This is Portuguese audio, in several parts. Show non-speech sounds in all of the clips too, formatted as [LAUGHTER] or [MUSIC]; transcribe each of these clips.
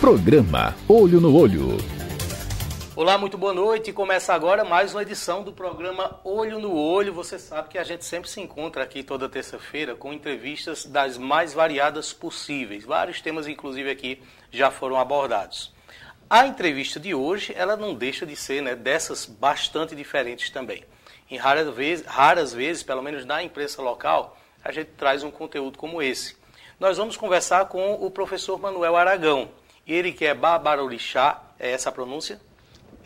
Programa Olho no Olho. Olá, muito boa noite. Começa agora mais uma edição do programa Olho no Olho. Você sabe que a gente sempre se encontra aqui toda terça-feira com entrevistas das mais variadas possíveis. Vários temas, inclusive, aqui já foram abordados. A entrevista de hoje, ela não deixa de ser né, dessas bastante diferentes também. Em raras vezes, raras vezes, pelo menos na imprensa local, a gente traz um conteúdo como esse. Nós vamos conversar com o professor Manuel Aragão. Ele que é Babarorixá, é essa a pronúncia?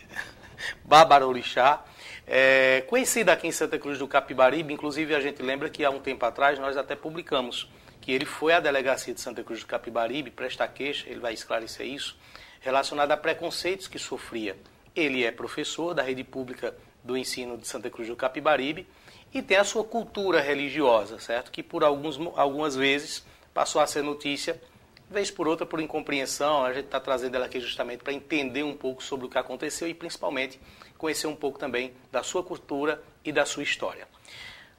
[LAUGHS] Babarorixá, é, aqui em Santa Cruz do Capibaribe, inclusive a gente lembra que há um tempo atrás nós até publicamos que ele foi à delegacia de Santa Cruz do Capibaribe prestar queixa, ele vai esclarecer isso, relacionado a preconceitos que sofria. Ele é professor da rede pública do ensino de Santa Cruz do Capibaribe e tem a sua cultura religiosa, certo? Que por alguns, algumas vezes passou a ser notícia, vez por outra por incompreensão. A gente está trazendo ela aqui justamente para entender um pouco sobre o que aconteceu e principalmente conhecer um pouco também da sua cultura e da sua história.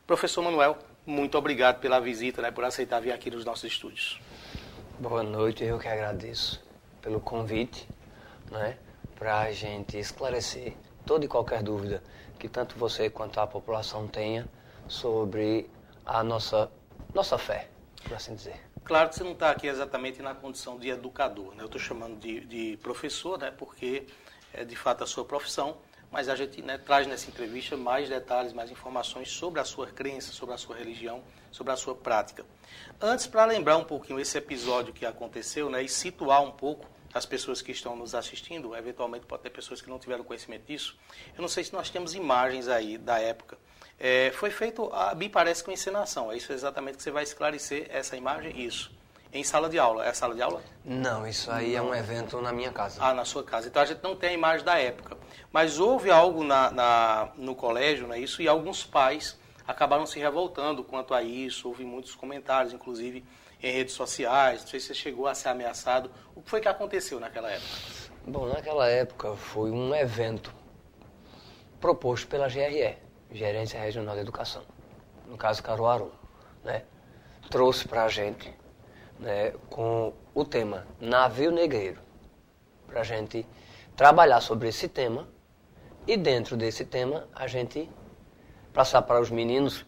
Professor Manuel, muito obrigado pela visita, né, por aceitar vir aqui nos nossos estúdios. Boa noite, eu que agradeço pelo convite, né, para a gente esclarecer toda e qualquer dúvida que tanto você quanto a população tenha sobre a nossa, nossa fé, por assim dizer. Claro que você não está aqui exatamente na condição de educador, né? eu estou chamando de, de, professor, né? porque é de fato a sua profissão, mas a gente né, traz nessa entrevista mais detalhes, mais informações sobre a sua crença, sobre a sua religião, sobre a sua prática. Antes, para lembrar um pouquinho esse episódio que aconteceu né, e situar um pouco as pessoas que estão nos assistindo, eventualmente pode ter pessoas que não tiveram conhecimento disso. Eu não sei se nós temos imagens aí da época. É, foi feito, a, me parece, com encenação. É isso exatamente que você vai esclarecer essa imagem? Isso. Em sala de aula. É sala de aula? Não, isso aí não. é um evento na minha casa. Ah, na sua casa. Então a gente não tem a imagem da época. Mas houve algo na, na no colégio, não é isso? E alguns pais acabaram se revoltando quanto a isso. Houve muitos comentários, inclusive em redes sociais, não sei se você chegou a ser ameaçado. O que foi que aconteceu naquela época? Bom, naquela época foi um evento proposto pela GRE, Gerência Regional de Educação, no caso Caruaru, né? Trouxe para a gente né, com o tema Navio Negreiro, para a gente trabalhar sobre esse tema e dentro desse tema a gente passar para os meninos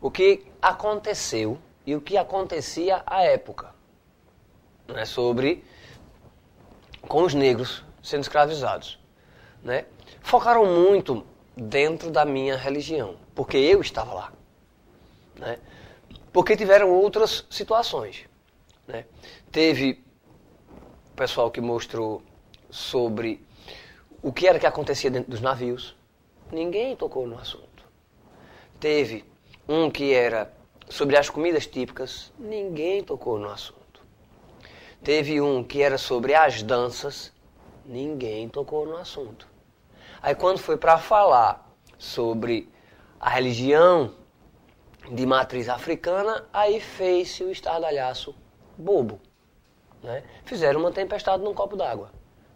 o que aconteceu e o que acontecia à época né, sobre com os negros sendo escravizados. Né? Focaram muito dentro da minha religião, porque eu estava lá. Né? Porque tiveram outras situações. Né? Teve o pessoal que mostrou sobre o que era que acontecia dentro dos navios. Ninguém tocou no assunto. Teve um que era sobre as comidas típicas, ninguém tocou no assunto. Teve um que era sobre as danças, ninguém tocou no assunto. Aí quando foi para falar sobre a religião de matriz africana, aí fez-se o estardalhaço bobo. Né? Fizeram uma tempestade num copo d'água.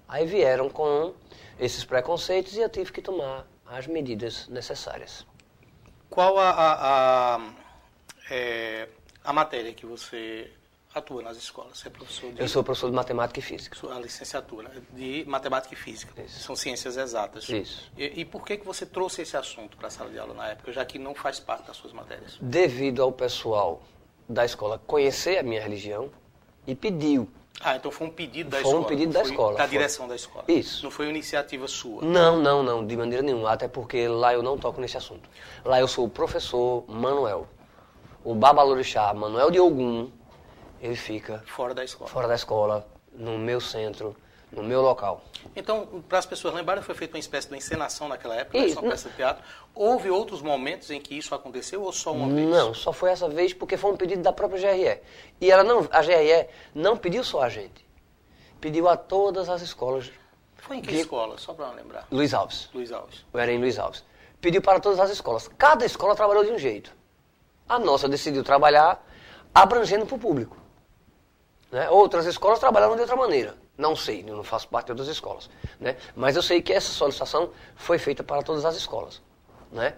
Aí vieram com esses preconceitos e eu tive que tomar as medidas necessárias. Qual a, a, a é, a matéria que você atua nas escolas? Você é professor de... Eu sou professor de matemática e física. A licenciatura de matemática e física. Isso. São ciências exatas. Isso. E, e por que, que você trouxe esse assunto para a sala de aula na época, já que não faz parte das suas matérias? Devido ao pessoal da escola conhecer a minha religião e pediu. Ah, então foi um pedido da foi escola. Foi um pedido da escola. Da foi. direção da escola. Isso. Não foi uma iniciativa sua. Não, não, não, de maneira nenhuma. Até porque lá eu não toco nesse assunto. Lá eu sou o professor Manuel o Babalorixá Manuel de Ogum, ele fica fora da escola. Fora da escola, no meu centro, no meu local. Então, para as pessoas lembrarem, foi feita uma espécie de encenação naquela época, isso, uma peça de teatro. Houve outros momentos em que isso aconteceu ou só uma vez? Não, só foi essa vez porque foi um pedido da própria GRE. E ela não, a GRE não pediu só a gente, pediu a todas as escolas. Foi em que escola, só para lembrar? Luiz Alves. Luiz Alves. Eu era em Luiz Alves. Pediu para todas as escolas. Cada escola trabalhou de um jeito. A nossa decidiu trabalhar abrangendo para o público. Né? Outras escolas trabalharam de outra maneira. Não sei, eu não faço parte de outras escolas. Né? Mas eu sei que essa solicitação foi feita para todas as escolas. Né?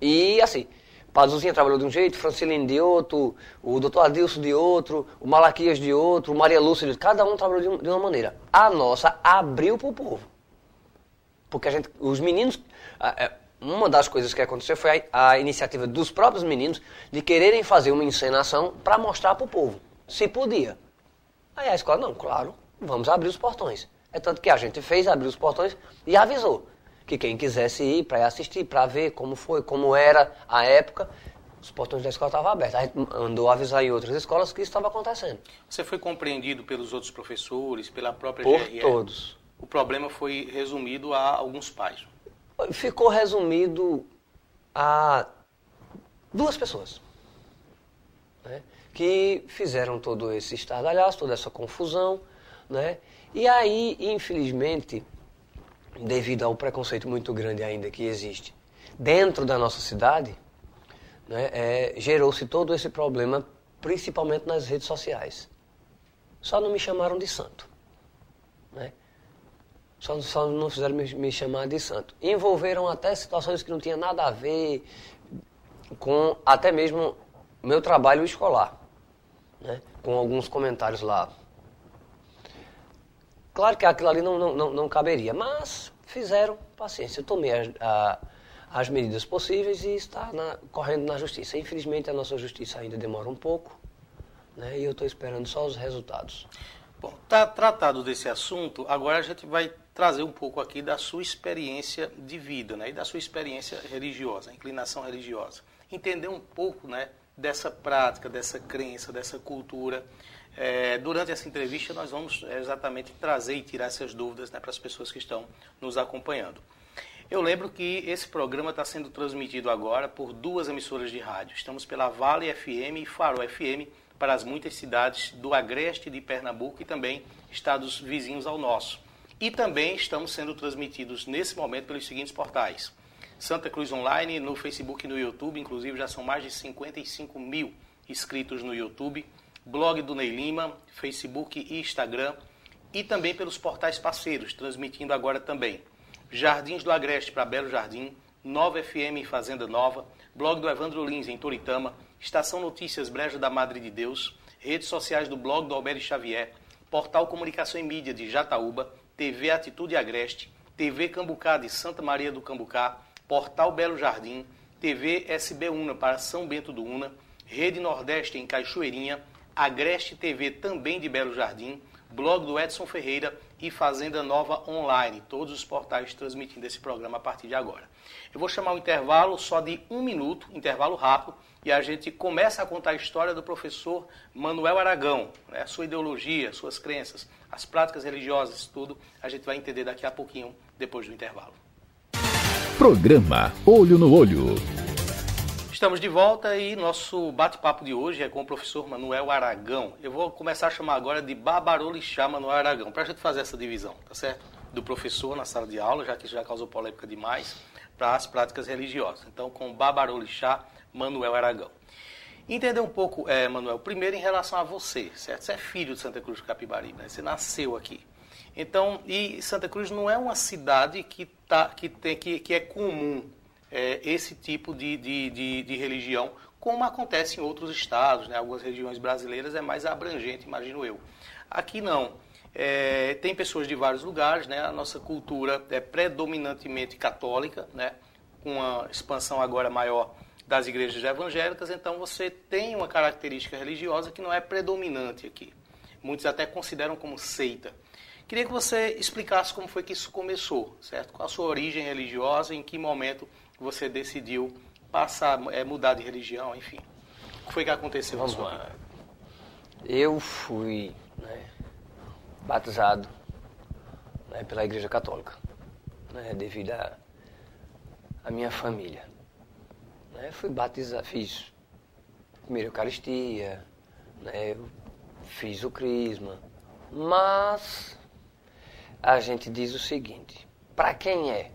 E assim, Pazuzinha trabalhou de um jeito, Francilene de outro, o doutor Adilson de outro, o Malaquias de outro, o Maria Lúcia de outro. Cada um trabalhou de, de uma maneira. A nossa abriu para o povo. Porque a gente, os meninos, é, uma das coisas que aconteceu foi a, a iniciativa dos próprios meninos de quererem fazer uma encenação para mostrar para o povo, se podia. Aí a escola, não, claro, vamos abrir os portões. É tanto que a gente fez abrir os portões e avisou que quem quisesse ir para assistir, para ver como foi, como era a época, os portões da escola estavam abertos. A gente andou avisar em outras escolas que isso estava acontecendo. Você foi compreendido pelos outros professores, pela própria Por GRE? todos. O problema foi resumido a alguns pais. Ficou resumido a duas pessoas né, que fizeram todo esse estardalhaço, toda essa confusão. Né, e aí, infelizmente, devido ao preconceito muito grande ainda que existe dentro da nossa cidade, né, é, gerou-se todo esse problema, principalmente nas redes sociais. Só não me chamaram de santo. Né? Só, só não fizeram me, me chamar de santo. Envolveram até situações que não tinham nada a ver com até mesmo meu trabalho escolar. Né? Com alguns comentários lá Claro que aquilo ali não, não, não, não caberia, mas fizeram paciência. Eu tomei as, a, as medidas possíveis e está na, correndo na justiça. Infelizmente, a nossa justiça ainda demora um pouco né, e eu estou esperando só os resultados. Bom, tá tratado desse assunto, agora a gente vai trazer um pouco aqui da sua experiência de vida né, e da sua experiência religiosa, inclinação religiosa. Entender um pouco né, dessa prática, dessa crença, dessa cultura é, durante essa entrevista, nós vamos é, exatamente trazer e tirar essas dúvidas né, para as pessoas que estão nos acompanhando. Eu lembro que esse programa está sendo transmitido agora por duas emissoras de rádio. Estamos pela Vale FM e Faro FM para as muitas cidades do agreste de Pernambuco e também estados vizinhos ao nosso. E também estamos sendo transmitidos nesse momento pelos seguintes portais. Santa Cruz Online, no Facebook e no YouTube, inclusive já são mais de 55 mil inscritos no YouTube. Blog do Ney Lima, Facebook e Instagram, e também pelos portais parceiros, transmitindo agora também. Jardins do Agreste para Belo Jardim, Nova FM em Fazenda Nova, blog do Evandro Lins em Toritama, Estação Notícias Breja da Madre de Deus, redes sociais do blog do Alberto Xavier, Portal Comunicação e Mídia de Jataúba, TV Atitude Agreste, TV Cambucá de Santa Maria do Cambucá, Portal Belo Jardim, TV SB Una para São Bento do Una, Rede Nordeste em Cachoeirinha, Agreste TV também de Belo Jardim, blog do Edson Ferreira e Fazenda Nova Online, todos os portais transmitindo esse programa a partir de agora. Eu vou chamar um intervalo só de um minuto, intervalo rápido, e a gente começa a contar a história do professor Manuel Aragão, né, sua ideologia, suas crenças, as práticas religiosas, tudo, a gente vai entender daqui a pouquinho, depois do intervalo. Programa Olho no Olho. Estamos de volta e nosso bate-papo de hoje é com o professor Manuel Aragão. Eu vou começar a chamar agora de Babarolixá Manuel Aragão, para a gente fazer essa divisão, tá certo? Do professor na sala de aula, já que isso já causou polêmica demais, para as práticas religiosas. Então, com Babarolixá Manuel Aragão. Entender um pouco, é, Manuel, primeiro em relação a você, certo? Você é filho de Santa Cruz do Capibaribe, né? Você nasceu aqui. Então, e Santa Cruz não é uma cidade que, tá, que, tem, que, que é comum é, esse tipo de, de, de, de, religião, como acontece em outros estados, né? algumas regiões brasileiras é mais abrangente, imagino eu. Aqui não. É, tem pessoas de vários lugares, né? a nossa cultura é predominantemente católica, né? com a expansão agora maior das igrejas evangélicas, então você tem uma característica religiosa que não é predominante aqui. Muitos até consideram como seita. Queria que você explicasse como foi que isso começou, certo? Qual a sua origem religiosa, em que momento você decidiu passar, é, mudar de religião, enfim. O que foi que aconteceu Vamos lá. Eu fui né, batizado né, pela Igreja Católica, né, devido à a, a, minha família. Né, fui batizado, fiz primeira Eucaristia, né, fiz o Crisma, mas a gente diz o seguinte, para quem é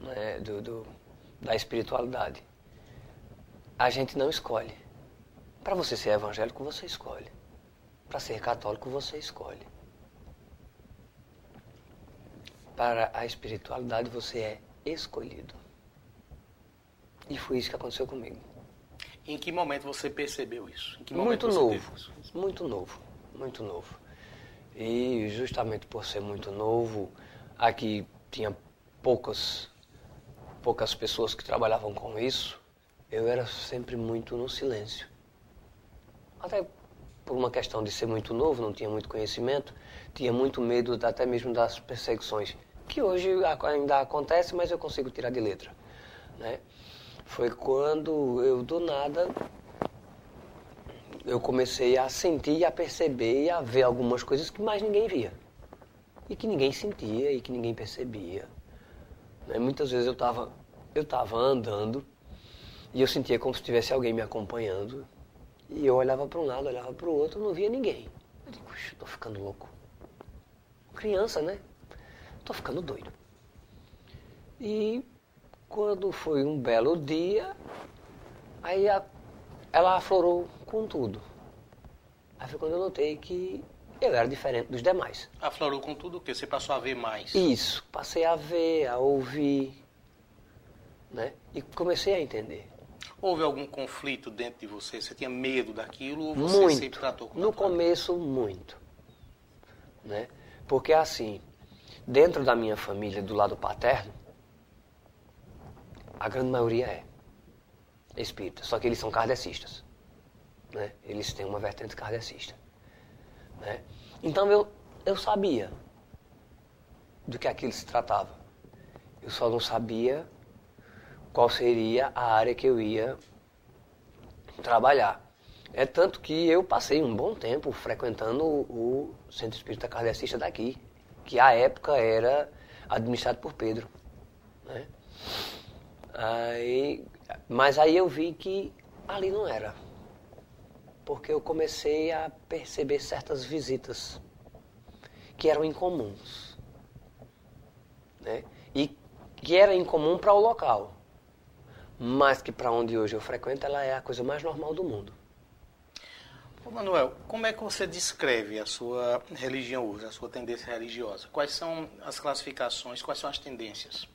né, do, do, da espiritualidade. A gente não escolhe. Para você ser evangélico, você escolhe. Para ser católico, você escolhe. Para a espiritualidade, você é escolhido. E foi isso que aconteceu comigo. Em que momento você percebeu isso? Em que muito novo, muito novo, muito novo. E justamente por ser muito novo, aqui tinha poucas, poucas pessoas que trabalhavam com isso, eu era sempre muito no silêncio. Até por uma questão de ser muito novo, não tinha muito conhecimento, tinha muito medo até mesmo das perseguições, que hoje ainda acontece, mas eu consigo tirar de letra. Né? Foi quando eu, do nada, eu comecei a sentir, a perceber e a ver algumas coisas que mais ninguém via. E que ninguém sentia e que ninguém percebia. Né? Muitas vezes eu estava eu tava andando e eu sentia como se tivesse alguém me acompanhando. E eu olhava para um lado, olhava para o outro, não via ninguém. Eu digo, estou ficando louco. Criança, né? Estou ficando doido. E quando foi um belo dia, aí a, ela aflorou com tudo. Aí foi quando eu notei que eu era diferente dos demais. Aflorou com tudo o quê? Você passou a ver mais? Isso, passei a ver, a ouvir, né? E comecei a entender. Houve algum conflito dentro de você? Você tinha medo daquilo ou você muito. sempre tratou com No começo, muito. Né? Porque assim, dentro da minha família, do lado paterno, a grande maioria é espírita, só que eles são kardecistas. Né? Eles têm uma vertente kardecista. Né? Então eu, eu sabia do que aquilo se tratava. Eu só não sabia qual seria a área que eu ia trabalhar. É tanto que eu passei um bom tempo frequentando o, Centro Espírita Kardecista daqui, que à época era administrado por Pedro. Né? Aí, mas aí eu vi que ali não era porque eu comecei a perceber certas visitas que eram incomuns. Né? E que era incomum para o local, mas que para onde hoje eu frequento ela é a coisa mais normal do mundo. Ô Manuel, como é que você descreve a sua religião hoje, a sua tendência religiosa? Quais são as classificações, quais são as tendências?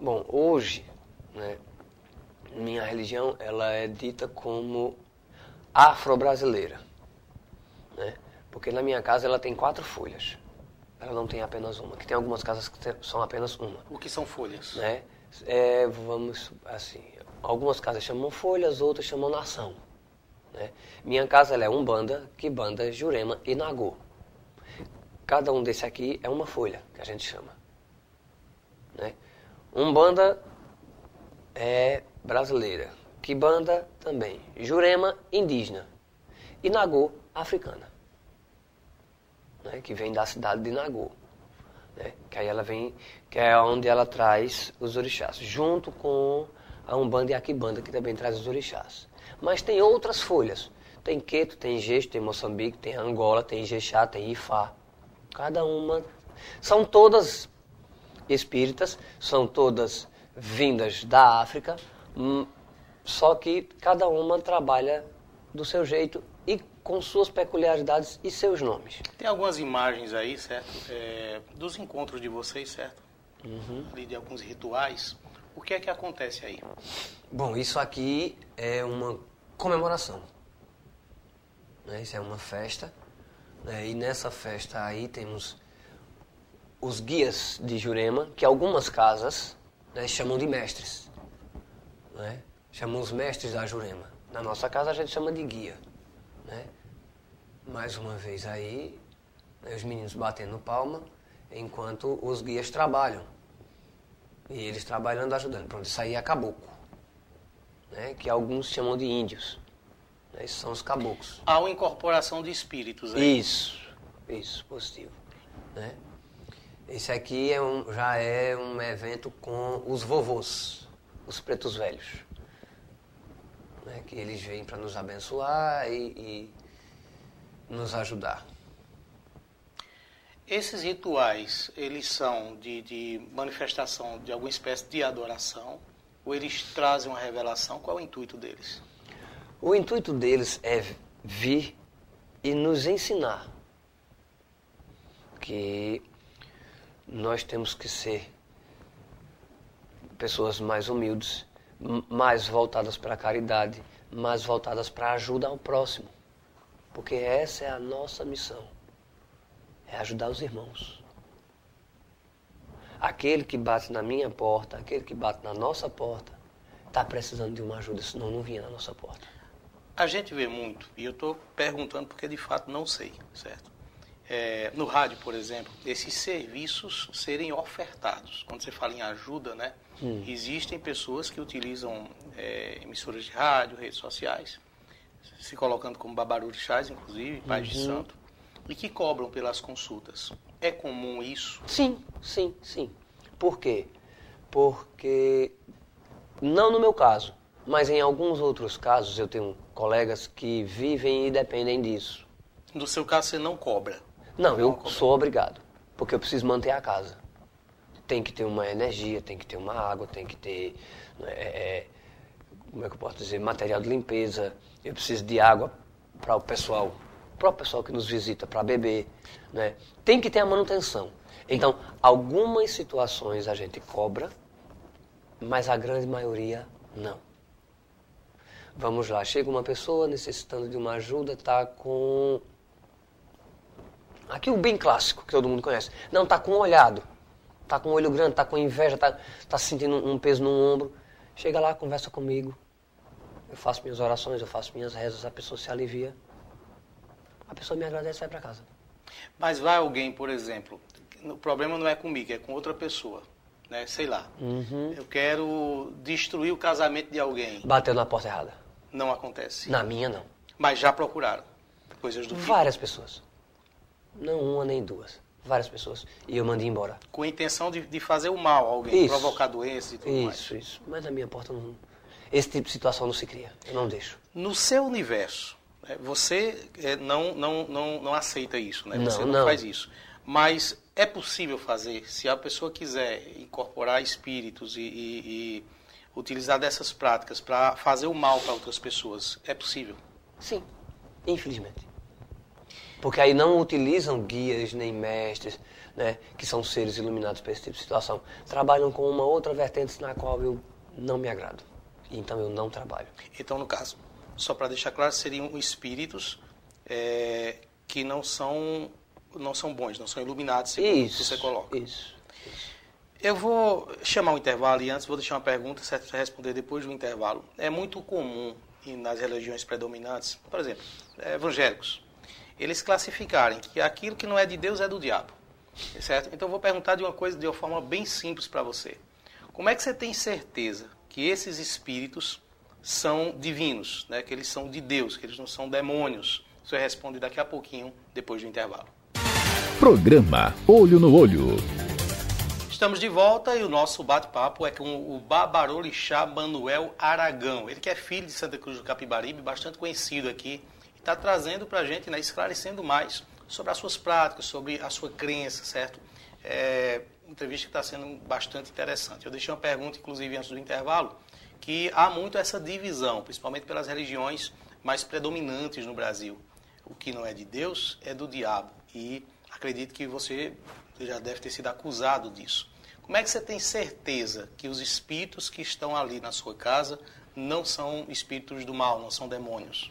Bom, hoje, né, minha religião ela é dita como afro-brasileira. Né? Porque na minha casa ela tem quatro folhas. Ela não tem apenas uma, que tem algumas casas que são apenas uma. O que são folhas? Né? É, vamos, assim, algumas casas chamam folhas, outras chamam nação. Né? Minha casa ela é Umbanda, Kibanda, Jurema e Nagô. Cada um desse aqui é uma folha, que a gente chama. Né? Umbanda é brasileira, Kibanda também. Jurema, indígena. E Nagô, africana. Né, que vem da cidade de Nagô. Né, que aí ela vem, que é onde ela traz os orixás. Junto com a Umbanda e a Kibanda, que também traz os orixás. Mas tem outras folhas. Tem Queto, tem Gesto, tem Moçambique, tem Angola, tem Ijexá, tem Ifá. Cada uma. São todas espíritas, são todas vindas da África, hum, só que cada uma trabalha do seu jeito e com suas peculiaridades e seus nomes. Tem algumas imagens aí, certo? É, dos encontros de vocês, certo? Uhum. de alguns rituais. O que é que acontece aí? Bom, isso aqui é uma comemoração. Né? Isso é uma festa. Né? E nessa festa aí temos os guias de Jurema, que algumas casas né, chamam de mestres. Né? chamam os mestres da Jurema. Na nossa casa a gente chama de guia. Né? Mais uma vez aí, os meninos batendo palma, enquanto os guias trabalham. E eles trabalhando, ajudando. Pronto, isso aí é caboclo. Né? Que alguns chamam de índios. Né? Esses são os caboclos. Há uma incorporação de espíritos aí. Isso, isso, positivo. Né? Esse aqui é um, já é um evento com os vovôs, os pretos velhos né, que eles vêm para nos abençoar e, e nos ajudar. Esses rituais, eles são de, de, manifestação de alguma espécie de adoração ou eles trazem uma revelação? Qual é o intuito deles? O intuito deles é vir e nos ensinar que nós temos que ser pessoas mais humildes, mais voltadas para a caridade, mas voltadas para ajuda ao próximo. Porque essa é a nossa missão. É ajudar os irmãos. Aquele que bate na minha porta, aquele que bate na nossa porta, está precisando de uma ajuda, senão não vinha na nossa porta. A gente vê muito, e eu estou perguntando porque de fato não sei, certo? É, no rádio, por exemplo, esses serviços serem ofertados. Quando você fala em ajuda, né? Hum. Existem pessoas que utilizam é, emissoras de rádio, redes sociais, se colocando como babarurixás, inclusive, pais uhum. de santo, e que cobram pelas consultas. É comum isso? Sim, sim, sim. Por quê? Porque, não no meu caso, mas em alguns outros casos eu tenho colegas que vivem e dependem disso. No seu caso, você não cobra? Não, eu sou obrigado, porque eu preciso manter a casa. Tem que ter uma energia, tem que ter uma água, tem que ter, né, é, é, como é que eu posso dizer, material de limpeza. Eu preciso de água para o pessoal, para o pessoal que nos visita, para beber. Né? Tem que ter a manutenção. Então, algumas situações a gente cobra, mas a grande maioria não. Vamos lá, chega uma pessoa necessitando de uma ajuda, está com Aqui o bem clássico, que todo mundo conhece. Não, está com um olhado. Está com um olho grande, está com inveja, está tá sentindo um peso no ombro. Chega lá, conversa comigo. Eu faço minhas orações, eu faço minhas rezas, a pessoa se alivia. A pessoa me agradece e vai para casa. Mas vai alguém, por exemplo, o problema não é comigo, é com outra pessoa. Né? Sei lá. Uhum. Eu quero destruir o casamento de alguém. Bateu na porta errada. Não acontece. Na minha, não. Mas já procuraram coisas do tipo? Várias pessoas. Não uma nem duas. Várias pessoas. E eu mandei embora. Com a intenção de, de fazer o mal a alguém, isso. provocar doenças e tudo isso, mais. Isso, isso. Mas na minha porta não. Esse tipo de situação não se cria. Eu não deixo. No seu universo, né, você é, não, não, não, não aceita isso, né? Você não, não, não faz isso. Mas é possível fazer, se a pessoa quiser incorporar espíritos e, e, e utilizar dessas práticas para fazer o mal para outras pessoas, é possível? Sim, infelizmente. Porque aí não utilizam guias nem mestres, né, que são seres iluminados para esse tipo de situação. Trabalham com uma outra vertente na qual eu não me agrado. Então eu não trabalho. Então, no caso, só para deixar claro, seriam espíritos é, que não são, não são bons, não são iluminados, segundo isso, você coloca. Isso, isso. Eu vou chamar o intervalo e antes vou deixar uma pergunta, certo? Para responder depois do intervalo. É muito comum nas religiões predominantes, por exemplo, evangélicos, eles classificarem que aquilo que não é de Deus é do diabo. Certo? Então eu vou perguntar de uma coisa de uma forma bem simples para você. Como é que você tem certeza que esses espíritos são divinos, né? que eles são de Deus, que eles não são demônios? Você responde daqui a pouquinho, depois do intervalo. Programa Olho no Olho. Estamos de volta e o nosso bate-papo é com o Babarolixá Manuel Aragão. Ele que é filho de Santa Cruz do Capibaribe, bastante conhecido aqui está trazendo para a gente, né, esclarecendo mais sobre as suas práticas, sobre a sua crença, certo? É, entrevista que está sendo bastante interessante. Eu deixei uma pergunta, inclusive, antes do intervalo, que há muito essa divisão, principalmente pelas religiões mais predominantes no Brasil. O que não é de Deus é do diabo. E acredito que você já deve ter sido acusado disso. Como é que você tem certeza que os espíritos que estão ali na sua casa não são espíritos do mal, não são demônios?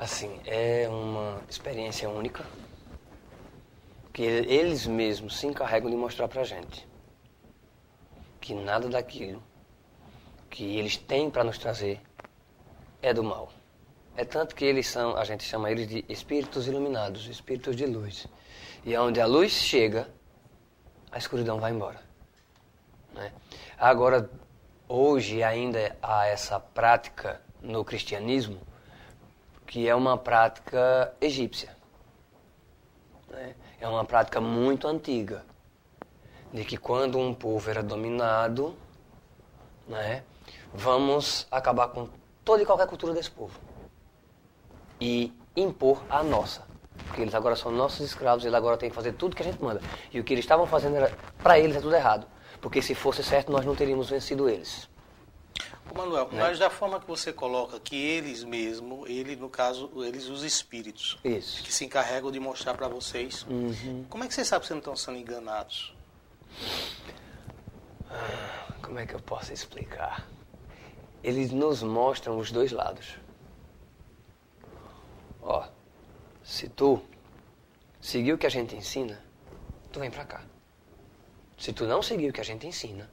Assim, é uma experiência única que eles mesmos se encarregam de mostrar pra gente que nada daquilo que eles têm para nos trazer é do mal. É tanto que eles são, a gente chama eles de espíritos iluminados, espíritos de luz. E onde a luz chega, a escuridão vai embora. Né? Agora, hoje ainda há essa prática no cristianismo que é uma prática egípcia. Né? É uma prática muito antiga, de que quando um povo era dominado, né, vamos acabar com toda e qualquer cultura desse povo e impor a nossa. Porque eles agora são nossos escravos, eles agora têm que fazer tudo que a gente manda. E o que eles estavam fazendo era, para eles é tudo errado. Porque se fosse certo, nós não teríamos vencido eles. Manuel, né? mas da forma que você coloca que eles mesmo, ele no caso, eles os espíritos, Isso. que se encarregam de mostrar para vocês, uhum. como é que você sabe que vocês não estão sendo enganados? Como é que eu posso explicar? eles nos mostram os dois lados. Ó, se tu seguir o que a gente ensina, tu vem pra cá. Se tu não seguir o que a gente ensina,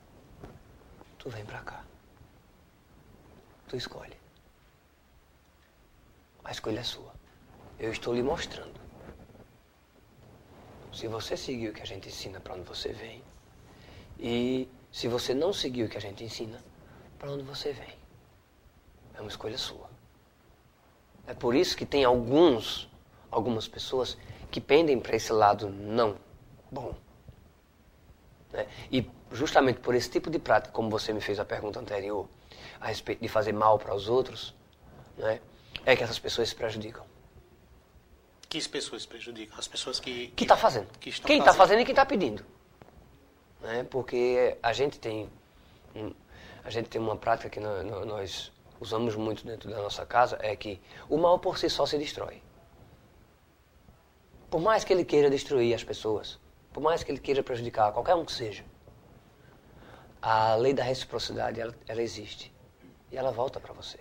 tu vem pra cá. Tu escolhe. A escolha é sua. Eu estou lhe mostrando. Se você seguir o que a gente ensina, para onde você vem. E se você não seguir o que a gente ensina, para onde você vem. É uma escolha sua. É por isso que tem alguns, algumas pessoas que pendem para esse lado não bom. Né? E justamente por esse tipo de prática, como você me fez a pergunta anterior, a respeito de fazer mal para os outros, né? é que essas pessoas se prejudicam. Que pessoas se prejudicam? As pessoas que... Que está fazendo. Que quem está fazendo e quem está pedindo. Né? Porque a gente tem... A gente tem uma prática que nós usamos muito dentro da nossa casa é que o mal por si só se destrói. Por mais que ele queira destruir as pessoas, por mais que ele queira prejudicar qualquer um que seja, a lei da reciprocidade, ela, ela existe. E ela volta para você.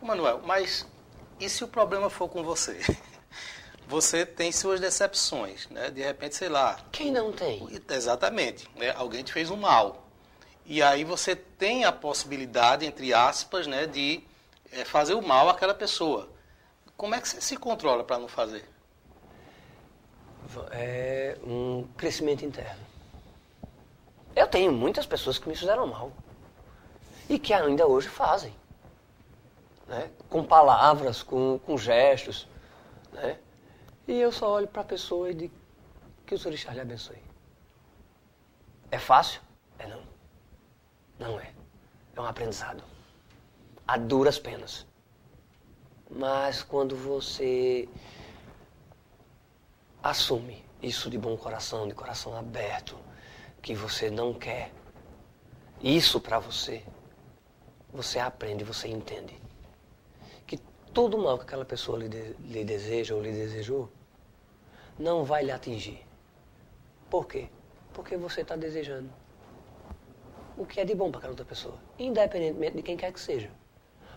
Manuel, mas e se o problema for com você? [LAUGHS] Você tem suas decepções, né? De repente, sei lá. Quem não tem? Exatamente. Né? Alguém te fez um mal. E aí você tem a possibilidade, entre aspas, né, de é, fazer o mal àquela pessoa. Como é que você se controla para não fazer? É um crescimento interno. Eu tenho muitas pessoas que me fizeram mal. E que ainda hoje fazem. Né? Com palavras, com, com gestos. Né? E eu só olho para a pessoa e digo que o Senhor lhe abençoe. É fácil? É não. Não é. É um aprendizado. A duras penas. Mas quando você assume isso de bom coração, de coração aberto, que você não quer isso para você, você aprende, você entende que todo mal que aquela pessoa lhe, de, lhe deseja ou lhe desejou não vai lhe atingir. Por quê? Porque você está desejando o que é de bom para aquela outra pessoa, independentemente de quem quer que seja.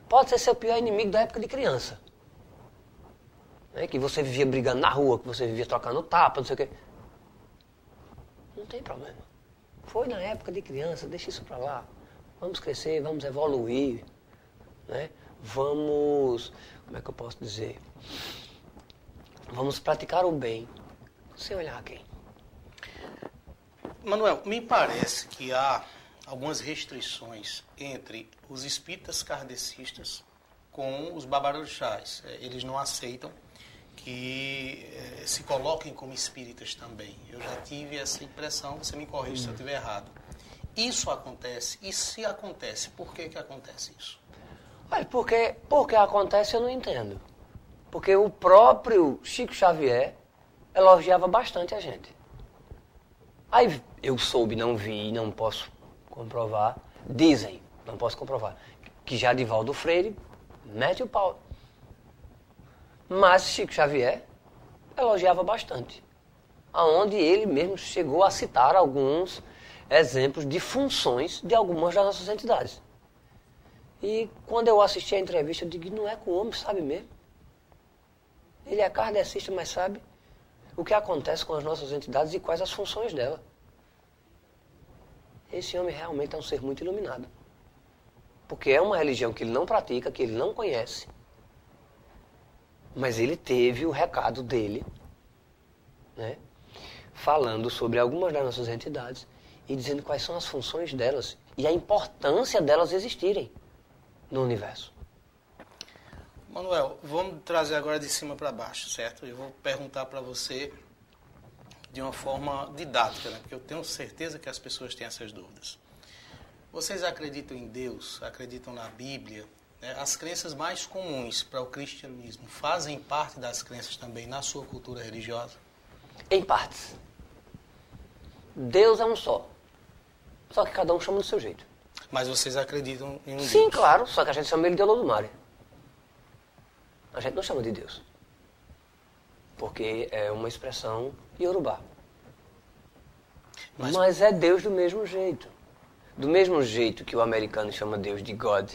Pode ser seu pior inimigo da época de criança. Né? Que você vivia brigando na rua, que você vivia trocando tapa, não sei o quê. Não tem problema. Foi na época de criança, deixa isso para lá. Vamos crescer, vamos evoluir. Né? Vamos. Como é que eu posso dizer? Vamos praticar o bem, sem olhar a quem. Manuel, me parece que há algumas restrições entre os espíritas kardecistas com os babaruxás. É, eles não aceitam que eh, se coloquem como espíritas também. Eu já tive essa impressão, você me corrige se eu estiver errado. Isso acontece? E se acontece, por que, que acontece isso? Olha, porque, porque acontece eu não entendo. Porque o próprio Chico Xavier elogiava bastante a gente. Aí eu soube, não vi, não posso comprovar, dizem, não posso comprovar, que já Divaldo Freire mete o pau. Mas Chico Xavier elogiava bastante. Aonde ele mesmo chegou a citar alguns exemplos de funções de algumas das nossas entidades. E quando eu assisti a entrevista, eu digo, não é com o homem, sabe mesmo. Ele é kardecista, mas sabe o que acontece com as nossas entidades e quais as funções dela. Esse homem realmente é um ser muito iluminado. Porque é uma religião que ele não pratica, que ele não conhece. Mas ele teve o recado dele, né? falando sobre algumas das nossas entidades e dizendo quais são as funções delas e a importância delas existirem no universo. Manuel, vamos trazer agora de cima para baixo, certo? Eu vou perguntar para você de uma forma didática, né? porque eu tenho certeza que as pessoas têm essas dúvidas. Vocês acreditam em Deus? Acreditam na Bíblia? Né? As crenças mais comuns para o cristianismo fazem parte das crenças também na sua cultura religiosa? Em partes. Deus é um só. Só que cada um chama do seu jeito. Mas vocês acreditam em um Sim, Deus? claro. Só que a gente chama ele de Olodumare. A gente não chama de Deus porque é uma expressão iorubá. Mas... Mas é Deus do mesmo jeito. Do mesmo jeito que o americano chama Deus de God,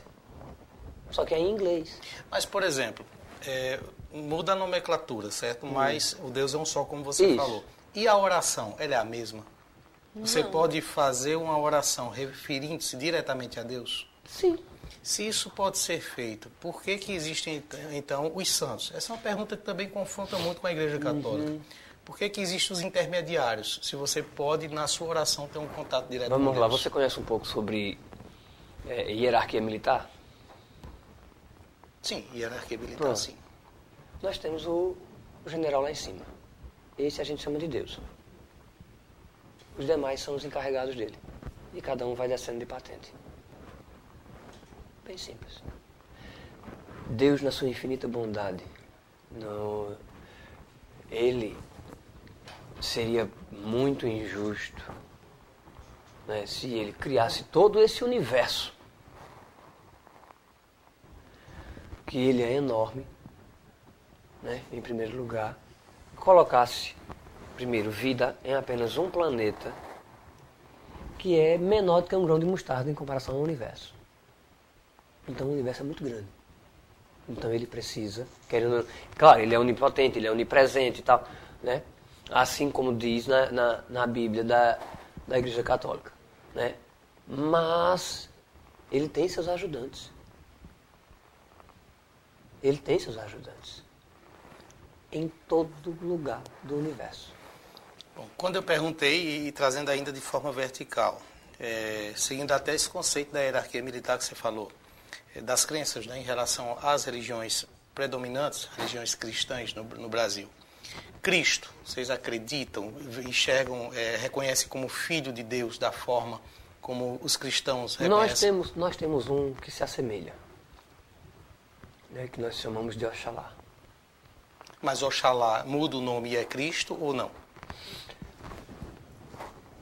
só que é em inglês. Mas, por exemplo, é, muda a nomenclatura, certo? Mas o Deus é um só, como você Isso. falou. E a oração, ela é a mesma? Você pode fazer uma oração referindo-se diretamente a Deus? Sim. Se isso pode ser feito, por que, que existem então os santos? Essa é uma pergunta que também confronta muito com a Igreja Católica. Uhum. Por que, que existem os intermediários? Se você pode, na sua oração, ter um contato direto com Vamos Deus. lá, você conhece um pouco sobre é, hierarquia militar? Sim, hierarquia militar, Pronto. sim. Nós temos o general lá em cima. Esse a gente chama de Deus. Os demais são os encarregados dele. E cada um vai descendo de patente. Bem simples. Deus, na sua infinita bondade, no, ele seria muito injusto né, se ele criasse todo esse universo. Que ele é enorme, né, em primeiro lugar, colocasse, primeiro, vida em apenas um planeta que é menor do que um grão de mostarda em comparação ao universo. Então o universo é muito grande. Então ele precisa, querendo. Claro, ele é onipotente, ele é onipresente e tal, né? Assim como diz na, na, na Bíblia da, da Igreja Católica. Né? Mas ele tem seus ajudantes. Ele tem seus ajudantes. Em todo lugar do universo. Bom, quando eu perguntei, e, e trazendo ainda de forma vertical, é, seguindo até esse conceito da hierarquia militar que você falou, é, das crenças né, em relação às religiões predominantes, religiões cristãs no, no Brasil. Cristo, vocês acreditam, enxergam, é, reconhecem como filho de Deus da forma como os cristãos Nós reconhecem? temos, nós temos um que se assemelha, né, que nós chamamos de Oxalá. Mas Oxalá muda o nome e é Cristo ou não?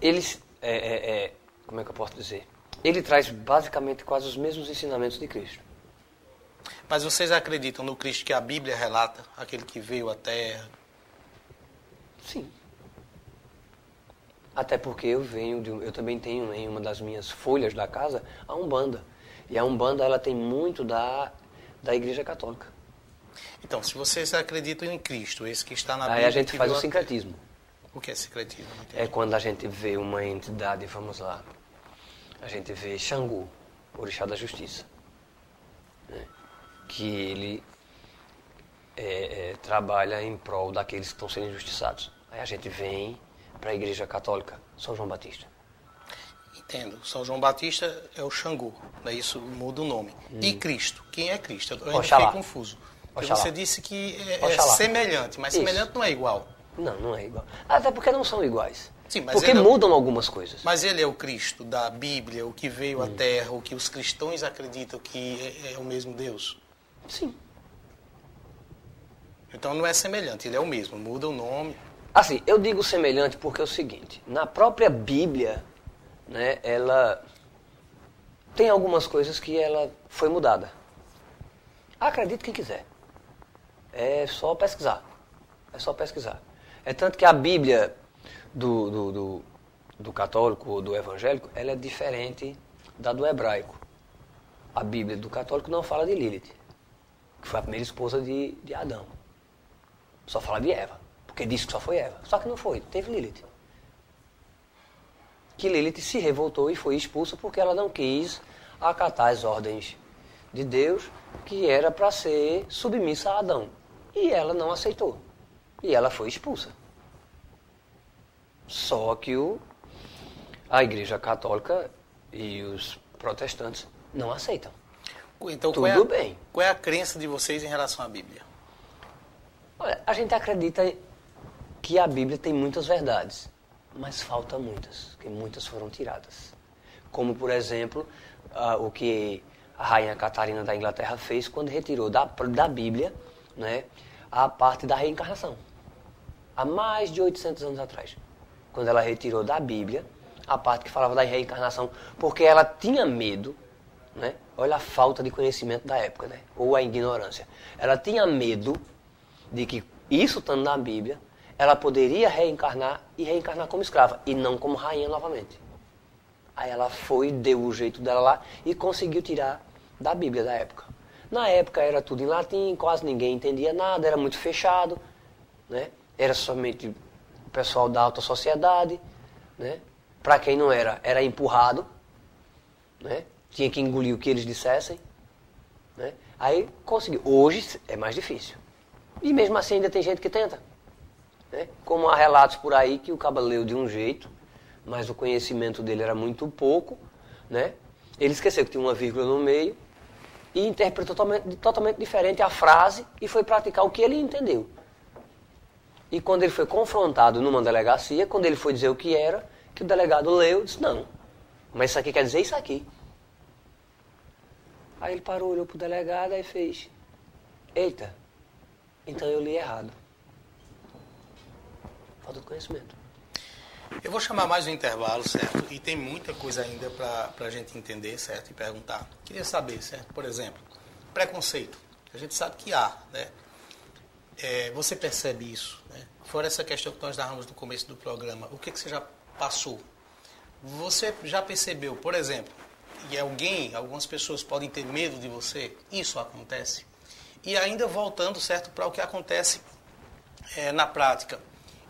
Eles, é, é, é, como é que eu posso dizer? Ele traz basicamente quase os mesmos ensinamentos de Cristo. Mas vocês acreditam no Cristo que a Bíblia relata, aquele que veio à Terra? Sim. Até porque eu venho de, eu também tenho em uma das minhas folhas da casa a Umbanda. E a Umbanda ela tem muito da da Igreja Católica. Então, se vocês acreditam em Cristo, esse que está na Aí Bíblia... a gente faz o sincretismo. O que é secretismo? É quando a gente vê uma entidade, vamos lá, a gente vê Xangu, orixá da justiça, né? que ele é, é, trabalha em prol daqueles que estão sendo injustiçados. Aí a gente vem para a Igreja Católica, São João Batista. Entendo. São João Batista é o Xangô, né? isso muda o nome. E Cristo? Quem é Cristo? Eu ainda Oxalá. fiquei confuso. Oxalá. você disse que é, é semelhante, mas Isso. semelhante não é igual. Não, não é igual. Até porque não são iguais. Sim, mas porque mudam algumas coisas. Mas ele é o Cristo da Bíblia, o que veio Hum. à Terra, o que os cristãos acreditam que é, é o mesmo Deus. Sim. Então não é semelhante, ele é o mesmo, muda o nome. Assim, eu digo semelhante porque é o seguinte, na própria Bíblia, né, ela tem algumas coisas que ela foi mudada. Acredite quem quiser. É só pesquisar. É só pesquisar. É tanto que a Bíblia do, do, do, do católico ou do evangélico, ela é diferente da do hebraico. A Bíblia do católico não fala de Lilith, que foi a primeira esposa de, de Adão. Só fala de Eva. Porque disse que só foi Eva. Só que não foi, teve Lilith. Que Lilith se revoltou e foi expulsa porque ela não quis acatar as ordens de Deus, que era para ser submissa a Adão. E ela não aceitou. E ela foi expulsa. Só que o, a Igreja Católica e os protestantes não aceitam. Então Tudo qual, é a, bem. qual é a crença de vocês em relação à Bíblia? Olha, a gente acredita que a Bíblia tem muitas verdades, mas falta muitas, que muitas foram tiradas. Como, por exemplo, ah, o que a rainha Catarina da Inglaterra fez quando retirou da, da Bíblia né, a parte da reencarnação. Há mais de 800 anos atrás. Quando ela retirou da Bíblia a parte que falava da reencarnação, porque ela tinha medo, né? olha a falta de conhecimento da época, né? ou a ignorância. Ela tinha medo de que isso estando na Bíblia, ela poderia reencarnar e reencarnar como escrava, e não como rainha novamente. Aí ela foi, deu o jeito dela lá e conseguiu tirar da Bíblia da época. Na época era tudo em latim, quase ninguém entendia nada, era muito fechado, né? Era somente o pessoal da alta sociedade, né? Para quem não era, era empurrado, né? Tinha que engolir o que eles dissessem, né? Aí conseguiu. Hoje é mais difícil. E mesmo assim ainda tem gente que tenta. Né? Como há relatos por aí que o cabo leu de um jeito, mas o conhecimento dele era muito pouco, né? Ele esqueceu que tinha uma vírgula no meio e interpretou totalmente, totalmente diferente a frase e foi praticar o que ele entendeu. E quando ele foi confrontado numa delegacia, quando ele foi dizer o que era, que o delegado leu, disse, não, mas isso aqui quer dizer isso aqui. Aí ele parou, olhou para o delegado e fez, eita, então eu li errado. Falta de conhecimento. Eu vou chamar mais um intervalo, certo? E tem muita coisa ainda para a gente entender, certo? E perguntar. Queria saber, certo? Por exemplo, preconceito. A gente sabe que há, né? É, você percebe isso, né? Fora essa questão que nós dávamos no começo do programa, o que, que você já passou? Você já percebeu, por exemplo, e alguém, algumas pessoas podem ter medo de você? Isso acontece? E ainda voltando, certo, para o que acontece é, na prática.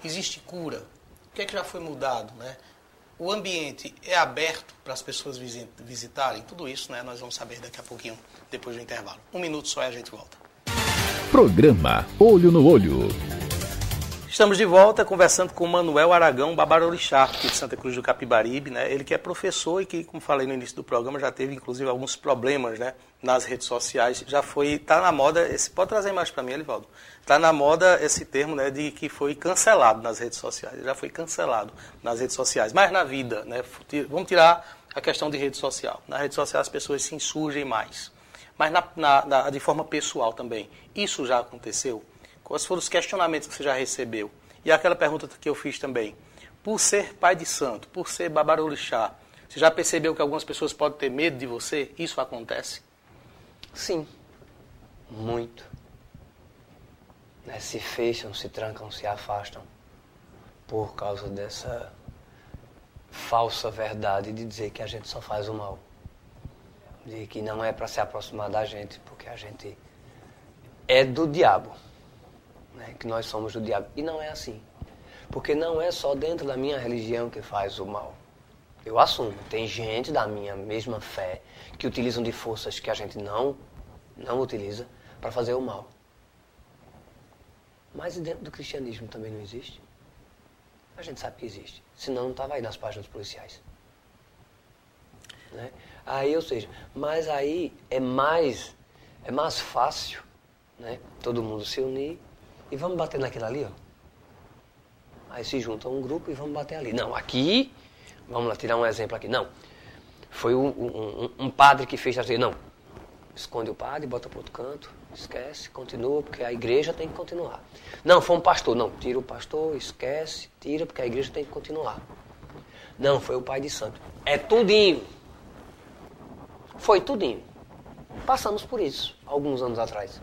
Existe cura, o que, é que já foi mudado? Né? O ambiente é aberto para as pessoas visitarem? Tudo isso né, nós vamos saber daqui a pouquinho, depois do intervalo. Um minuto só e a gente volta. Programa Olho no Olho. Estamos de volta conversando com Manuel Aragão Babarorixá, aqui de Santa Cruz do Capibaribe, né? Ele que é professor e que, como falei no início do programa, já teve inclusive alguns problemas, né, nas redes sociais. Já foi, tá na moda, esse pode trazer mais para mim, Elivaldo. Tá na moda esse termo, né, de que foi cancelado nas redes sociais. Já foi cancelado nas redes sociais, mas na vida, né? Vamos tirar a questão de rede social. Na rede social as pessoas se insurgem mais. Mas na, na, na, de forma pessoal também. Isso já aconteceu? Quais foram os questionamentos que você já recebeu? E aquela pergunta que eu fiz também. Por ser pai de santo, por ser babarolixá, você já percebeu que algumas pessoas podem ter medo de você? Isso acontece? Sim, muito. Né? Se fecham, se trancam, se afastam por causa dessa falsa verdade de dizer que a gente só faz o mal. De que não é para se aproximar da gente, porque a gente é do diabo né, que nós somos do diabo. E não é assim. Porque não é só dentro da minha religião que faz o mal. Eu assumo, tem gente da minha mesma fé que utilizam de forças que a gente não, não utiliza para fazer o mal. Mas dentro do cristianismo também não existe? A gente sabe que existe. Senão não estava aí nas páginas policiais. Né? Aí, ou seja, mas aí é mais, é mais fácil né, todo mundo se unir e vamos bater naquilo ali, ó. Aí se junta um grupo e vamos bater ali. Não, aqui, vamos lá tirar um exemplo aqui. Não, foi um, um, um padre que fez assim, não. Esconde o padre, bota para outro canto, esquece, continua, porque a igreja tem que continuar. Não, foi um pastor, não, tira o pastor, esquece, tira, porque a igreja tem que continuar. Não, foi o pai de santo. É tudinho. Foi tudinho. Passamos por isso, alguns anos atrás.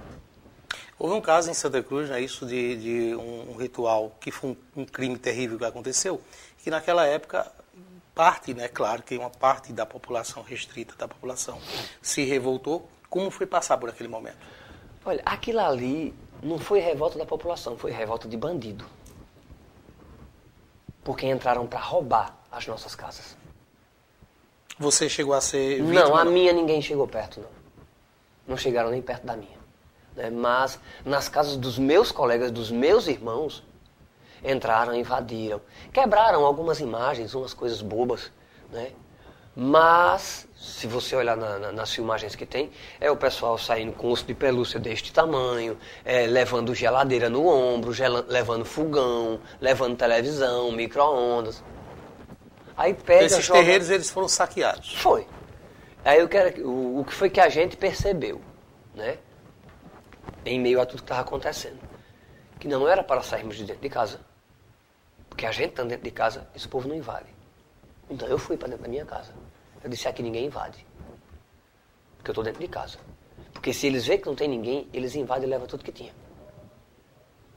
Houve um caso em Santa Cruz, né, isso de, de um, ritual que foi um, um, crime terrível que aconteceu, que naquela época parte, né, claro que uma parte da população restrita da população se revoltou. Como foi passar por aquele momento? Olha, aquilo ali não foi revolta da população, foi revolta de bandido. Porque entraram para roubar as nossas casas. Você chegou a ser vítima? Não, a minha ninguém chegou perto, não. Não chegaram nem perto da minha. Né? Mas nas casas dos meus colegas, dos meus irmãos, entraram, invadiram. Quebraram algumas imagens, umas coisas bobas, né? Mas, se você olhar na, na, nas filmagens que tem, é o pessoal saindo com osso de pelúcia deste tamanho, é, levando geladeira no ombro, gel, levando fogão, levando televisão, micro-ondas. Aí pega. Esses joga... terreiros eles foram saqueados. Foi. Aí eu quero, o, o que foi que a gente percebeu, né? em meio a tudo que estava acontecendo. Que não era para sairmos de dentro de casa. Porque a gente está dentro de casa, esse povo não invade. Então eu fui para dentro da minha casa. Eu disse aqui ninguém invade. Porque eu estou dentro de casa. Porque se eles veem que não tem ninguém, eles invadem e levam tudo que tinha.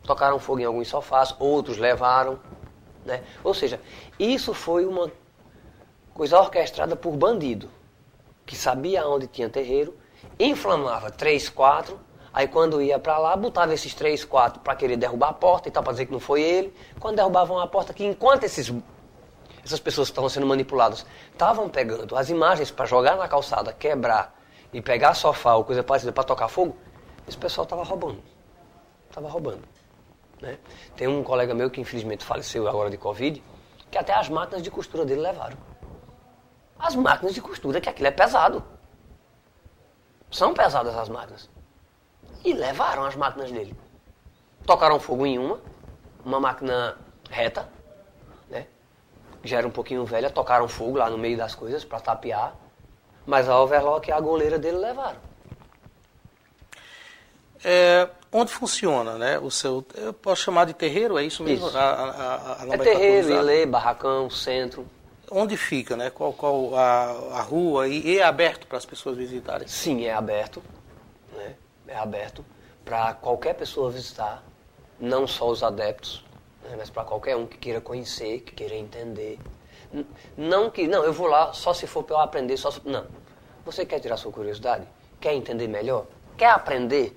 Tocaram fogo em alguns sofás, outros levaram. Né? Ou seja, isso foi uma, coisa orquestrada por bandido, que sabia onde tinha terreiro, inflamava três, quatro, aí quando ia para lá, botava esses três, quatro para querer derrubar a porta e tal, para dizer que não foi ele. Quando derrubavam a porta, que enquanto esses, essas pessoas que estavam sendo manipuladas estavam pegando as imagens para jogar na calçada, quebrar e pegar sofá ou coisa parecida para tocar fogo, esse pessoal estava roubando. Estava roubando. Né? Tem um colega meu que infelizmente faleceu agora de Covid, que até as máquinas de costura dele levaram. As máquinas de costura, que aquilo é pesado. São pesadas as máquinas. E levaram as máquinas dele. Tocaram fogo em uma, uma máquina reta, né? já era um pouquinho velha, tocaram fogo lá no meio das coisas para tapear, mas a overlock e a goleira dele levaram. É, onde funciona, né? O seu, eu posso chamar de terreiro, é isso mesmo? Isso. A, a, a É terreiro, ilê, barracão, centro. Onde fica, né? Qual, qual a, a rua e, e é aberto para as pessoas visitarem? Sim, é aberto, né? É aberto para qualquer pessoa visitar, não só os adeptos, né? mas para qualquer um que queira conhecer, que queira entender. Não que, não, eu vou lá só se for para eu aprender, só se, não. Você quer tirar sua curiosidade? Quer entender melhor? Quer aprender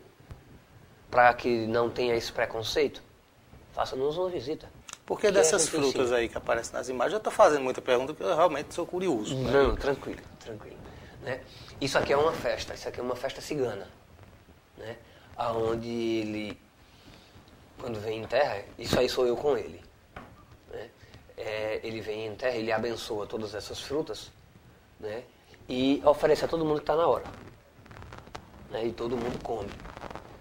para que não tenha esse preconceito? Faça-nos uma visita. Porque Que dessas a gente frutas aí que aparecem nas imagens, eu estou fazendo muita pergunta porque eu realmente sou curioso. né? Não, tranquilo, tranquilo. Né? Isso aqui é uma festa, isso aqui é uma festa cigana. Né? Onde ele, quando vem em terra, isso aí sou eu com ele. Né? É, ele vem em terra, ele abençoa todas essas frutas né? e oferece a todo mundo que está na hora. Né? E todo mundo come.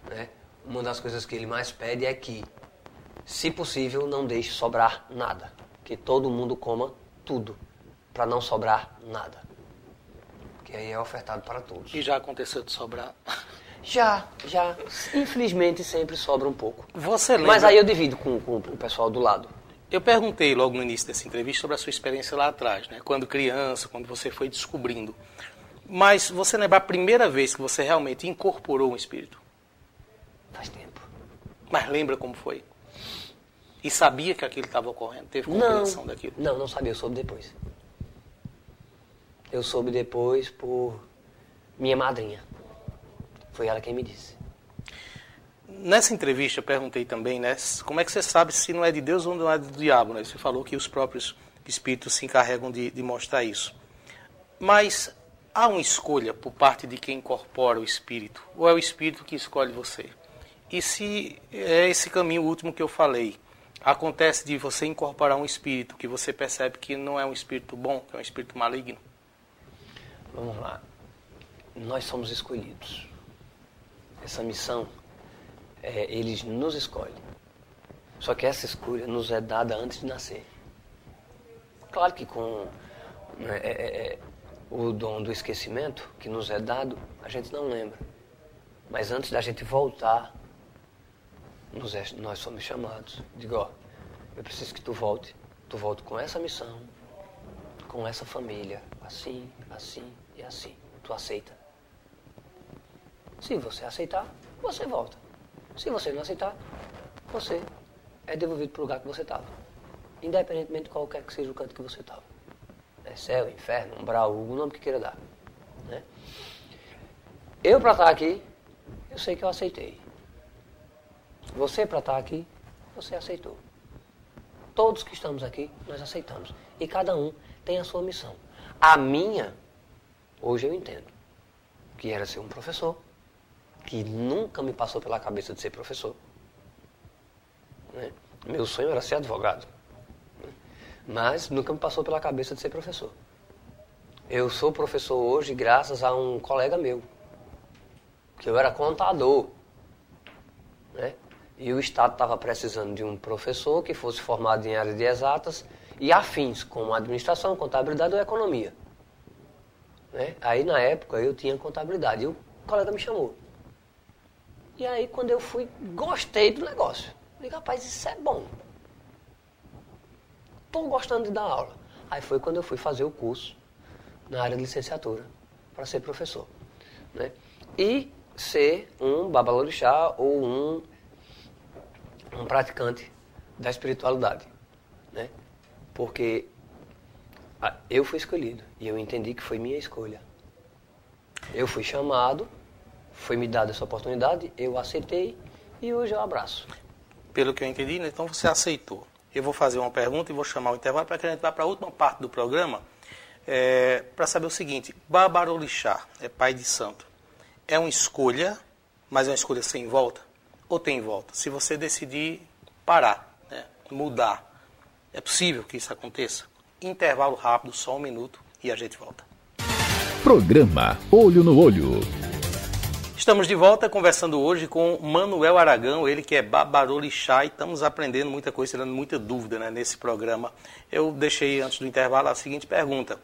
Né? Uma das coisas que ele mais pede é que, se possível, não deixe sobrar nada. Que todo mundo coma tudo, para não sobrar nada. Que aí é ofertado para todos. E já aconteceu de sobrar. [LAUGHS] Já, já. Infelizmente sempre sobra um pouco. Você lembra? Mas aí eu divido com, com o pessoal do lado. Eu perguntei logo no início dessa entrevista sobre a sua experiência lá atrás, né? Quando criança, quando você foi descobrindo. Mas você lembra a primeira vez que você realmente incorporou um espírito? Faz tempo. Mas lembra como foi? E sabia que aquilo estava ocorrendo? Teve compreensão Não, daquilo? não, não sabia, eu soube depois. Eu soube depois por minha madrinha. Foi ela quem me disse. Nessa entrevista eu perguntei também, né, como é que você sabe se não é de Deus ou não é do diabo, né? Você falou que os próprios espíritos se encarregam de, de mostrar isso. Mas há uma escolha por parte de quem incorpora o espírito, ou é o espírito que escolhe você? E se é esse caminho último que eu falei, acontece de você incorporar um espírito que você percebe que não é um espírito bom, que é um espírito maligno? Vamos lá. Nós somos escolhidos. Essa missão, é, eles nos escolhem. Só que essa escolha nos é dada antes de nascer. Claro que com né, é, é, é, o dom do esquecimento que nos é dado, a gente não lembra. Mas antes da gente voltar, nós somos chamados. Digo, ó, eu preciso que tu volte. Tu volte com essa missão, com essa família, assim, assim e assim. Tu aceita? Se você aceitar, você volta. Se você não aceitar, você é devolvido para o lugar que você estava. Independentemente de qualquer que seja o canto que você estava. É céu, inferno, umbral, o nome que queira dar. Né? Eu para estar aqui, eu sei que eu aceitei. Você para estar aqui, você aceitou. Todos que estamos aqui, nós aceitamos. E cada um tem a sua missão. A minha, hoje eu entendo, que era ser um professor, que nunca me passou pela cabeça de ser professor. né? Meu sonho era ser advogado. né? Mas nunca me passou pela cabeça de ser professor. Eu sou professor hoje graças a um colega meu, que eu era contador. Né? E o Estado estava precisando de um professor que fosse formado em área de exatas e afins, como administração, contabilidade ou economia. Né? Aí, na época, eu tinha contabilidade e o colega me chamou. E aí, quando eu fui, gostei do negócio. Falei, rapaz, isso é bom. Estou gostando de dar aula. Aí foi quando eu fui fazer o curso na área de licenciatura para ser professor. Né? E ser um babalorixá ou um, um praticante da espiritualidade. Né? Porque eu fui escolhido e eu entendi que foi minha escolha. Eu fui chamado, foi me dada essa oportunidade, eu aceitei e hoje eu abraço. Pelo que eu entendi, né? então você aceitou. Eu vou fazer uma pergunta e vou chamar o intervalo para que a gente vá para a última parte do programa é, para saber o seguinte: Babarolixá é pai de santo. É uma escolha, mas é uma escolha sem volta? Ou tem volta? Se você decidir parar, né, mudar, é possível que isso aconteça? Intervalo rápido, só um minuto e a gente volta. Programa Olho no Olho. Estamos de volta conversando hoje com Manuel Aragão, ele que é babarolixá e estamos aprendendo muita coisa, tirando muita dúvida né, nesse programa. Eu deixei antes do intervalo a seguinte pergunta: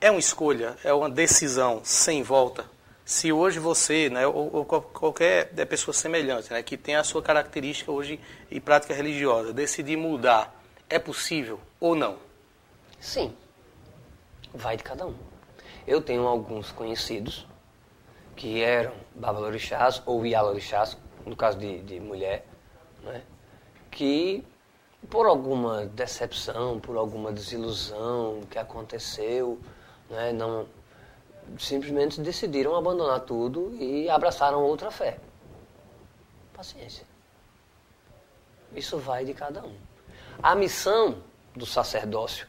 é uma escolha, é uma decisão sem volta? Se hoje você, né, ou, ou qualquer é, pessoa semelhante, né, que tem a sua característica hoje e prática religiosa, decidir mudar, é possível ou não? Sim, vai de cada um. Eu tenho alguns conhecidos que eram babalorixás ou ialorixás, no caso de, de mulher, né, que por alguma decepção, por alguma desilusão que aconteceu, né, não simplesmente decidiram abandonar tudo e abraçaram outra fé. Paciência. Isso vai de cada um. A missão do sacerdócio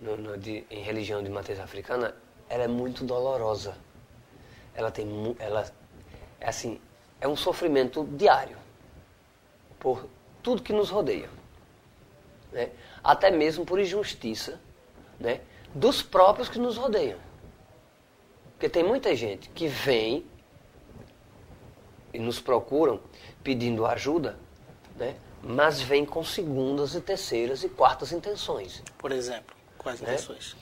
no, no, de, em religião de matriz africana ela é muito dolorosa. Ela tem, ela é assim, é um sofrimento diário por tudo que nos rodeia, né? Até mesmo por injustiça, né? Dos próprios que nos rodeiam. Porque tem muita gente que vem e nos procuram pedindo ajuda, né? mas vem com segundas e terceiras e quartas intenções. Por exemplo, quais né? intenções?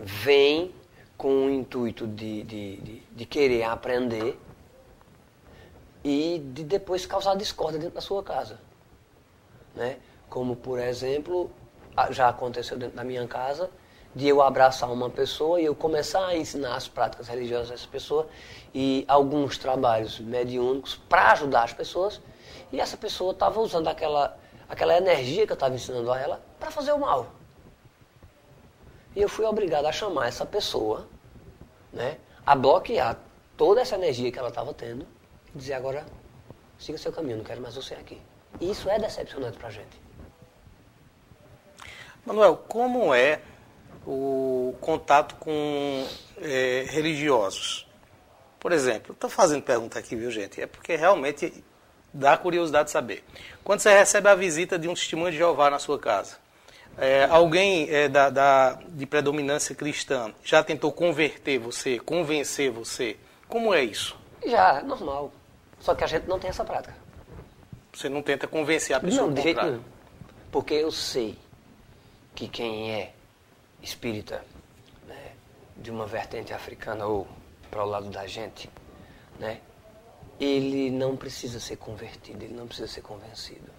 Vem com o intuito de, de, de, de, querer aprender e de depois causar discórdia dentro da sua casa. Né? Como, por exemplo, já aconteceu dentro da minha casa, de eu abraçar uma pessoa e eu começar a ensinar as práticas religiosas dessa pessoa e alguns trabalhos mediúnicos para ajudar as pessoas. E essa pessoa estava usando aquela, aquela energia que eu estava ensinando a ela para fazer o mal. E eu fui obrigado a chamar essa pessoa, né, a bloquear toda essa energia que ela estava tendo e dizer agora, siga seu caminho, não quero mais você aqui. E isso é decepcionante para a gente. Manuel, como é o contato com é, religiosos. Por exemplo, estou fazendo pergunta aqui, viu gente? É porque realmente dá curiosidade de saber. Quando você recebe a visita de um testemunho de Jeová na sua casa, é, alguém é, da, da, de predominância cristã já tentou converter você, convencer você? Como é isso? Já, é normal. Só que a gente não tem essa prática. Você não tenta convencer a pessoa? Não, de jeito nenhum. Porque eu sei que quem é espírita né, de uma vertente africana ou para o lado da gente, né, ele não precisa ser convertido, ele não precisa ser convencido.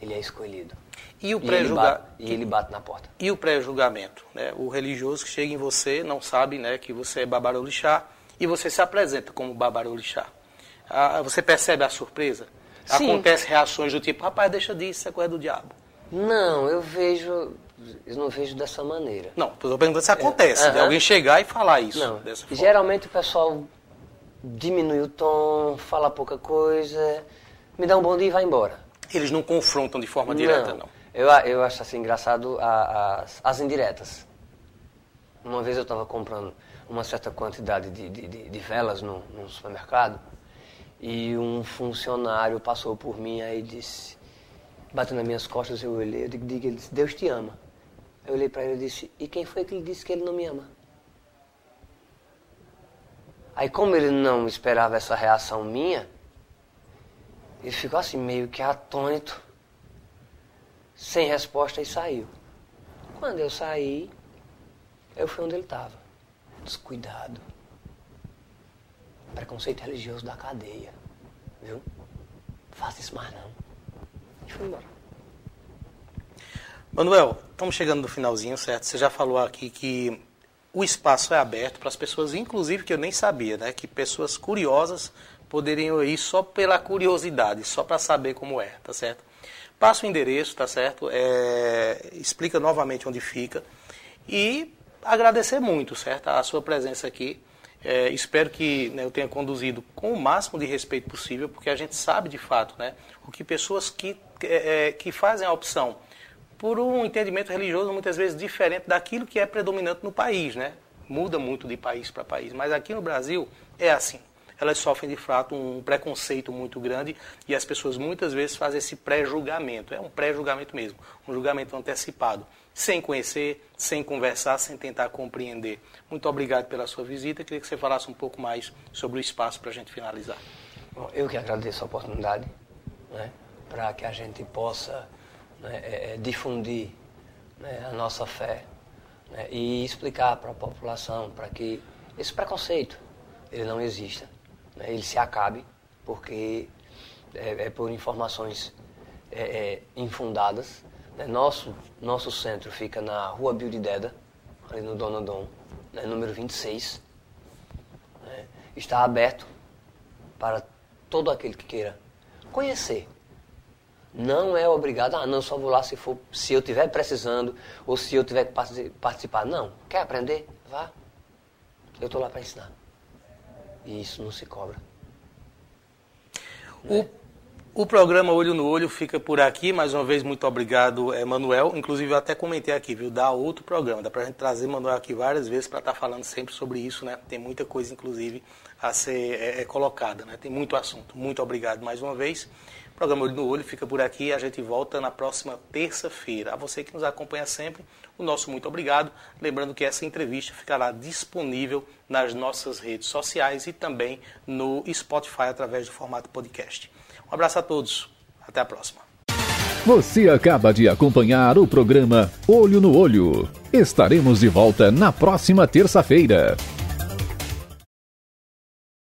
Ele é escolhido. E o pré-julgamento? E, ele bate na porta. E o pré-julgamento? Né? O religioso que chega em você não sabe né, que você é babarolixá e você se apresenta como babarolixá. Ah, você percebe a surpresa? Sim. Acontece reações do tipo, rapaz, deixa disso, isso é coisa do diabo. Não, eu vejo eu não vejo dessa maneira. Não, estou perguntando se acontece, é, de alguém chegar e falar isso não. Geralmente o pessoal diminui o tom, fala pouca coisa, me dá um bom dia e vai embora. Eles não confrontam de forma direta, não? Eu, eu acho assim engraçado as, as indiretas. Uma vez eu estava comprando uma certa quantidade de, de, de, de velas no, no supermercado e um funcionário passou por mim aí disse, bateu nas minhas costas, eu olhei, eu digo, ele disse, Deus te ama. Eu olhei para ele e disse: E quem foi que lhe disse que ele não me ama? Aí, como ele não esperava essa reação minha, ele ficou assim, meio que atônito, sem resposta e saiu. Quando eu saí, eu fui onde ele estava. Descuidado. Preconceito religioso da cadeia. Viu? Faça isso mais não. E fui embora. Manuel, estamos chegando no finalzinho, certo? Você já falou aqui que o espaço é aberto para as pessoas, inclusive que eu nem sabia, né? Que pessoas curiosas poderiam ir só pela curiosidade, só para saber como é, tá certo? passa o endereço, tá certo? É, explica novamente onde fica. E agradecer muito, certo? A sua presença aqui. É, espero que né, eu tenha conduzido com o máximo de respeito possível, porque a gente sabe de fato né, o que pessoas que, é, é, que fazem a opção por um entendimento religioso muitas vezes diferente daquilo que é predominante no país, né? Muda muito de país para país, mas aqui no Brasil é assim. Elas sofrem de fato um preconceito muito grande e as pessoas muitas vezes fazem esse pré-julgamento. É um pré-julgamento mesmo, um julgamento antecipado sem conhecer, sem conversar, sem tentar compreender. Muito obrigado pela sua visita. Queria que você falasse um pouco mais sobre o espaço para a gente finalizar. Bom, eu que agradeço a oportunidade né, para que a gente possa né, é, é, difundir né, a nossa fé né, e explicar para a população para que esse preconceito ele não exista, né, ele se acabe, porque é, é por informações é, é, infundadas né? Nosso, nosso centro fica na rua Bildeda, ali no Donodon, né? número 26. Né? Está aberto para todo aquele que queira conhecer. Não é obrigado, ah, não, só vou lá se, for, se eu estiver precisando ou se eu tiver que participar. Não. Quer aprender? Vá. Eu estou lá para ensinar. E isso não se cobra. O né? O programa Olho no Olho fica por aqui. Mais uma vez, muito obrigado, Emanuel. Inclusive, eu até comentei aqui, viu? Dá outro programa. Dá pra gente trazer Emanuel aqui várias vezes para estar tá falando sempre sobre isso, né? Tem muita coisa, inclusive, a ser é, é, colocada, né? Tem muito assunto. Muito obrigado mais uma vez. O programa Olho no Olho fica por aqui. A gente volta na próxima terça-feira. A você que nos acompanha sempre, o nosso muito obrigado. Lembrando que essa entrevista ficará disponível nas nossas redes sociais e também no Spotify através do formato podcast. Um abraço a todos. Até a próxima. Você acaba de acompanhar o programa Olho no Olho. Estaremos de volta na próxima terça-feira.